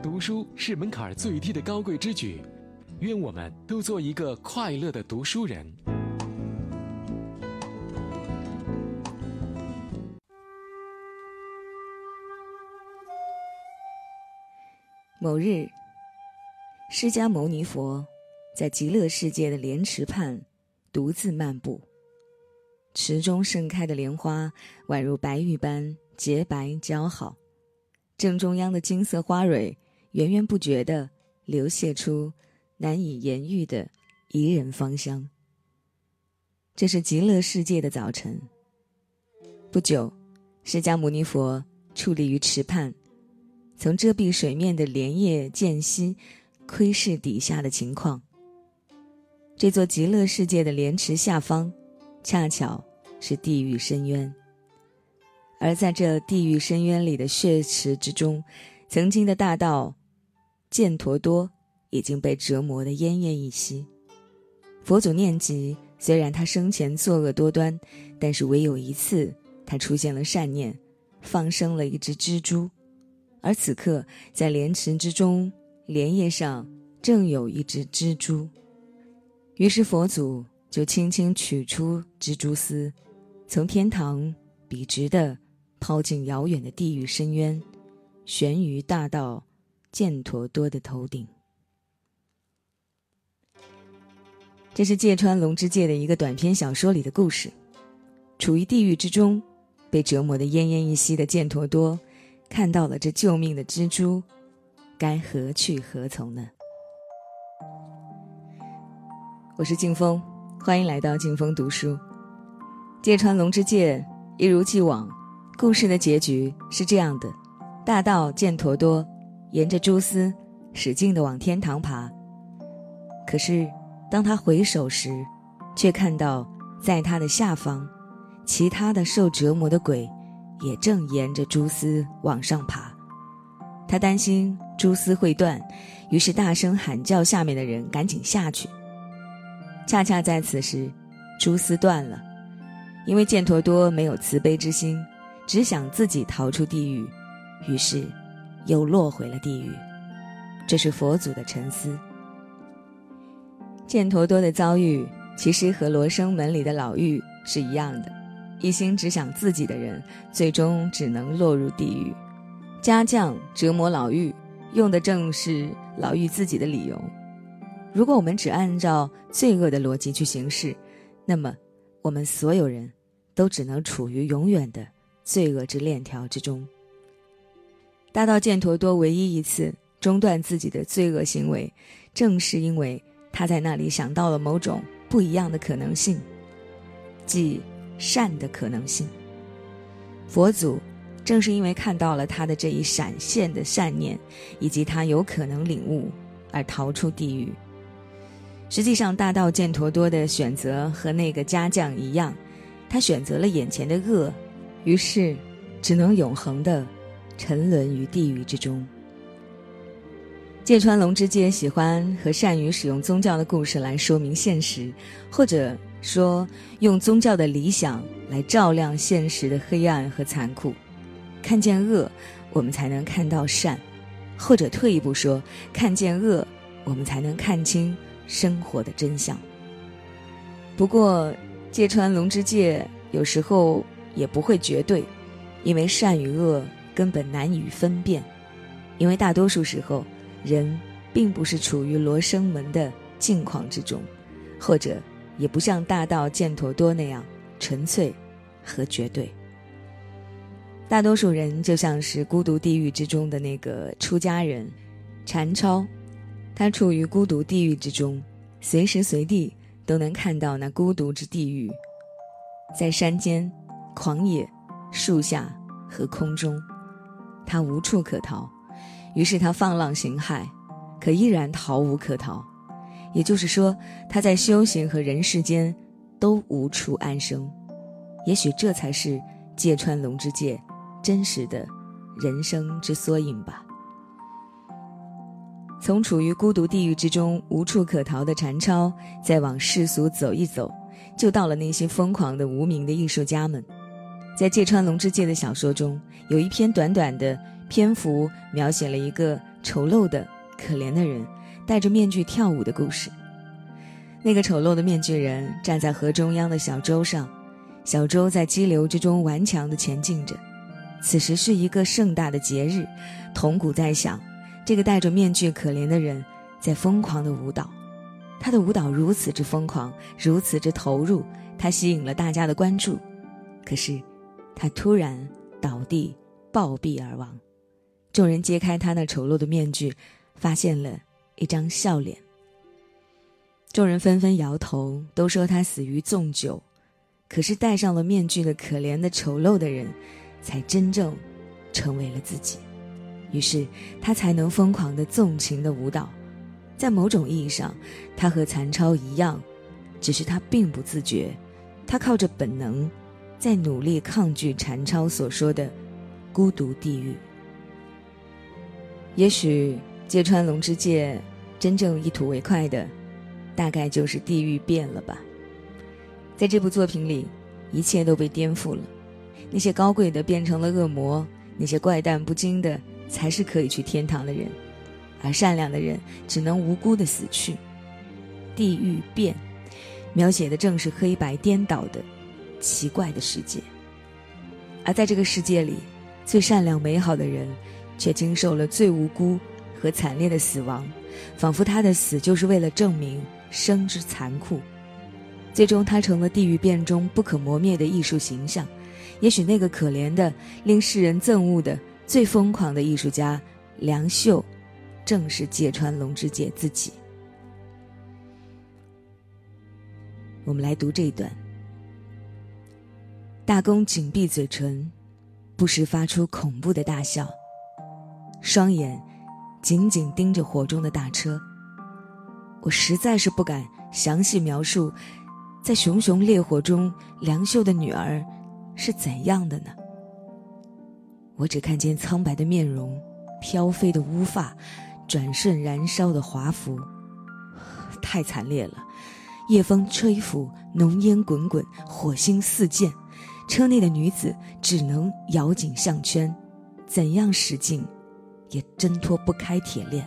读书是门槛最低的高贵之举，愿我们都做一个快乐的读书人。某日，释迦牟尼佛在极乐世界的莲池畔独自漫步，池中盛开的莲花宛如白玉般洁白姣好，正中央的金色花蕊。源源不绝的流泻出难以言喻的宜人芳香。这是极乐世界的早晨。不久，释迦牟尼佛矗立于池畔，从遮蔽水面的莲叶间隙窥视底下的情况。这座极乐世界的莲池下方，恰巧是地狱深渊。而在这地狱深渊里的血池之中，曾经的大道。犍陀多已经被折磨得奄奄一息。佛祖念及，虽然他生前作恶多端，但是唯有一次，他出现了善念，放生了一只蜘蛛。而此刻，在莲池之中，莲叶上正有一只蜘蛛。于是佛祖就轻轻取出蜘蛛丝，从天堂笔直地抛进遥远的地狱深渊，悬于大道。犍陀多的头顶。这是芥川龙之介的一个短篇小说里的故事。处于地狱之中，被折磨的奄奄一息的犍陀多，看到了这救命的蜘蛛，该何去何从呢？我是静风，欢迎来到静风读书。芥川龙之介一如既往，故事的结局是这样的：大道剑陀多。沿着蛛丝，使劲地往天堂爬。可是，当他回首时，却看到在他的下方，其他的受折磨的鬼，也正沿着蛛丝往上爬。他担心蛛丝会断，于是大声喊叫下面的人赶紧下去。恰恰在此时，蛛丝断了，因为犍陀多没有慈悲之心，只想自己逃出地狱，于是。又落回了地狱，这是佛祖的沉思。犍陀多的遭遇其实和罗生门里的老妪是一样的，一心只想自己的人，最终只能落入地狱。家将折磨老妪，用的正是老妪自己的理由。如果我们只按照罪恶的逻辑去行事，那么我们所有人都只能处于永远的罪恶之链条之中。大道犍陀多唯一一次中断自己的罪恶行为，正是因为他在那里想到了某种不一样的可能性，即善的可能性。佛祖正是因为看到了他的这一闪现的善念，以及他有可能领悟，而逃出地狱。实际上，大道犍陀多的选择和那个家将一样，他选择了眼前的恶，于是只能永恒的。沉沦于地狱之中。芥川龙之介喜欢和善于使用宗教的故事来说明现实，或者说用宗教的理想来照亮现实的黑暗和残酷。看见恶，我们才能看到善；或者退一步说，看见恶，我们才能看清生活的真相。不过，芥川龙之介有时候也不会绝对，因为善与恶。根本难以分辨，因为大多数时候，人并不是处于罗生门的境况之中，或者也不像大道犍陀多那样纯粹和绝对。大多数人就像是孤独地狱之中的那个出家人禅超，他处于孤独地狱之中，随时随地都能看到那孤独之地狱，在山间、狂野、树下和空中。他无处可逃，于是他放浪形骸，可依然逃无可逃。也就是说，他在修行和人世间都无处安生。也许这才是芥川龙之介真实的人生之缩影吧。从处于孤独地狱之中无处可逃的禅超，再往世俗走一走，就到了那些疯狂的无名的艺术家们。在芥川龙之介的小说中，有一篇短短的篇幅，描写了一个丑陋的、可怜的人戴着面具跳舞的故事。那个丑陋的面具人站在河中央的小舟上，小舟在激流之中顽强地前进着。此时是一个盛大的节日，铜鼓在响。这个戴着面具可怜的人在疯狂的舞蹈，他的舞蹈如此之疯狂，如此之投入，他吸引了大家的关注。可是，他突然倒地暴毙而亡。众人揭开他那丑陋的面具，发现了一张笑脸。众人纷纷摇头，都说他死于纵酒。可是戴上了面具的可怜的丑陋的人，才真正成为了自己。于是他才能疯狂的纵情的舞蹈。在某种意义上，他和残超一样，只是他并不自觉。他靠着本能，在努力抗拒禅超所说的孤独地狱。也许芥川龙之介真正一吐为快的。大概就是地狱变了吧，在这部作品里，一切都被颠覆了，那些高贵的变成了恶魔，那些怪诞不经的才是可以去天堂的人，而善良的人只能无辜的死去。地狱变，描写的正是黑白颠倒的奇怪的世界，而在这个世界里，最善良美好的人，却经受了最无辜和惨烈的死亡，仿佛他的死就是为了证明。生之残酷，最终他成了地狱变中不可磨灭的艺术形象。也许那个可怜的、令世人憎恶的、最疯狂的艺术家梁秀，正是芥川龙之介自己。我们来读这一段：大公紧闭嘴唇，不时发出恐怖的大笑，双眼紧紧盯着火中的大车。我实在是不敢详细描述，在熊熊烈火中，梁秀的女儿是怎样的呢？我只看见苍白的面容、飘飞的乌发、转瞬燃烧的华服，太惨烈了！夜风吹拂，浓烟滚滚，火星四溅，车内的女子只能咬紧项圈，怎样使劲，也挣脱不开铁链。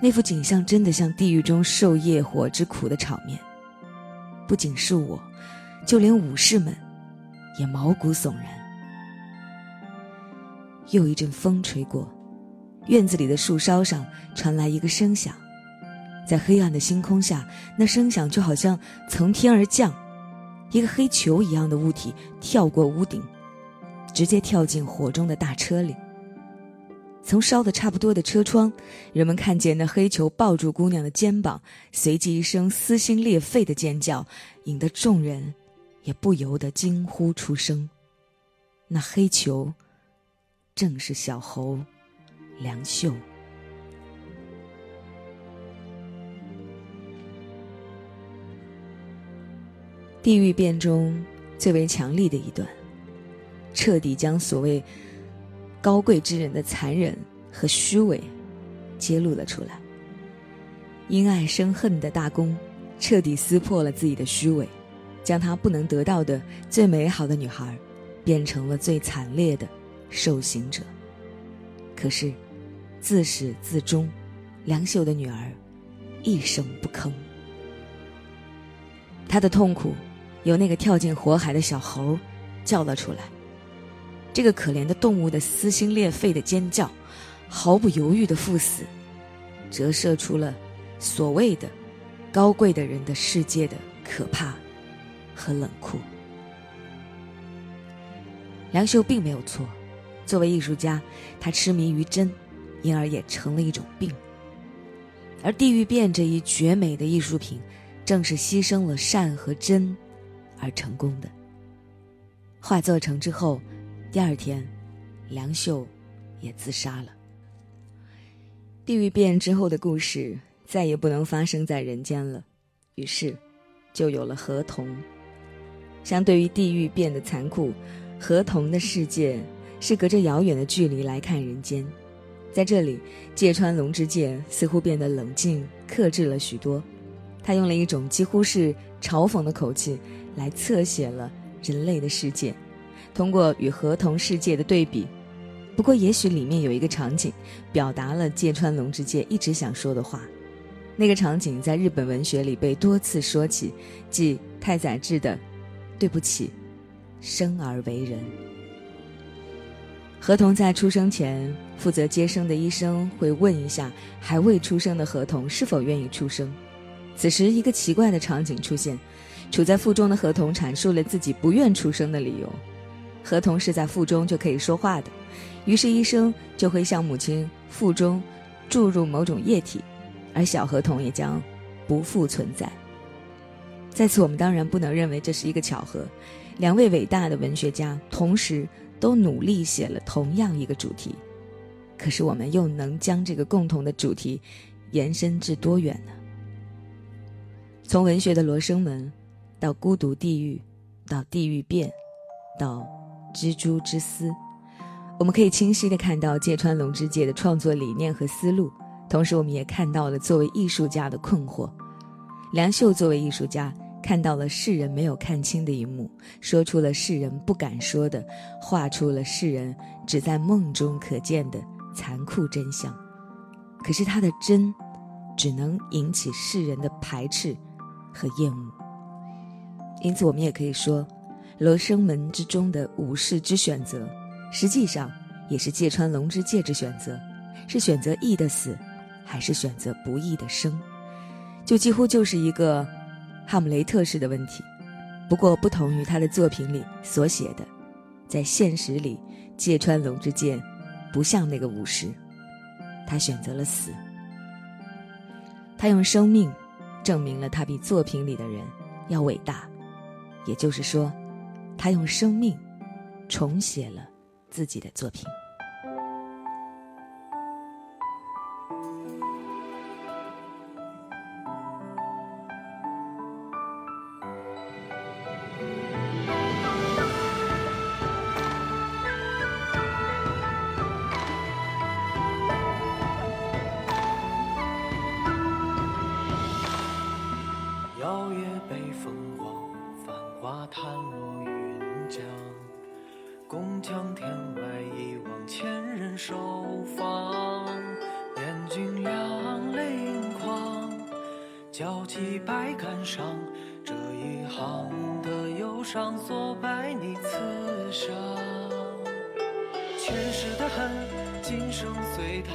那幅景象真的像地狱中受业火之苦的场面，不仅是我，就连武士们也毛骨悚然。又一阵风吹过，院子里的树梢上传来一个声响，在黑暗的星空下，那声响就好像从天而降，一个黑球一样的物体跳过屋顶，直接跳进火中的大车里。从烧的差不多的车窗，人们看见那黑球抱住姑娘的肩膀，随即一声撕心裂肺的尖叫，引得众人也不由得惊呼出声。那黑球正是小猴梁秀。地狱变中最为强力的一段，彻底将所谓。高贵之人的残忍和虚伪，揭露了出来。因爱生恨的大公，彻底撕破了自己的虚伪，将他不能得到的最美好的女孩，变成了最惨烈的受刑者。可是，自始至终，梁秀的女儿一声不吭。她的痛苦，由那个跳进火海的小猴叫了出来。这个可怜的动物的撕心裂肺的尖叫，毫不犹豫的赴死，折射出了所谓的高贵的人的世界的可怕和冷酷。梁秀并没有错，作为艺术家，他痴迷于真，因而也成了一种病。而《地狱变》这一绝美的艺术品，正是牺牲了善和真而成功的。画作成之后。第二天，梁秀也自杀了。地狱变之后的故事再也不能发生在人间了，于是就有了河童。相对于地狱变的残酷，河童的世界是隔着遥远的距离来看人间。在这里，芥川龙之介似乎变得冷静克制了许多，他用了一种几乎是嘲讽的口气来侧写了人类的世界。通过与河童世界的对比，不过，也许里面有一个场景，表达了芥川龙之介一直想说的话。那个场景在日本文学里被多次说起，即太宰治的“对不起，生而为人”。合同在出生前，负责接生的医生会问一下还未出生的合同是否愿意出生。此时，一个奇怪的场景出现：处在腹中的合同阐述了自己不愿出生的理由。合同是在腹中就可以说话的。于是医生就会向母亲腹中注入某种液体，而小河童也将不复存在。在此，我们当然不能认为这是一个巧合。两位伟大的文学家同时都努力写了同样一个主题，可是我们又能将这个共同的主题延伸至多远呢？从文学的罗生门，到孤独地狱，到地狱变，到蜘蛛之丝。我们可以清晰地看到芥川龙之介的创作理念和思路，同时我们也看到了作为艺术家的困惑。梁秀作为艺术家，看到了世人没有看清的一幕，说出了世人不敢说的，画出了世人只在梦中可见的残酷真相。可是他的真，只能引起世人的排斥和厌恶。因此，我们也可以说，罗生门之中的武士之选择。实际上，也是芥川龙之介之选择，是选择义的死，还是选择不义的生，就几乎就是一个哈姆雷特式的问题。不过，不同于他的作品里所写的，在现实里，芥川龙之介不像那个武士，他选择了死。他用生命证明了他比作品里的人要伟大，也就是说，他用生命重写了。自己的作品。摇曳北风黄，繁华叹落云江。宫墙天外一望千人守房，眼睛两泪盈眶，焦急百感伤，这一行的忧伤，所拜你刺伤。前世的恨，今生随他。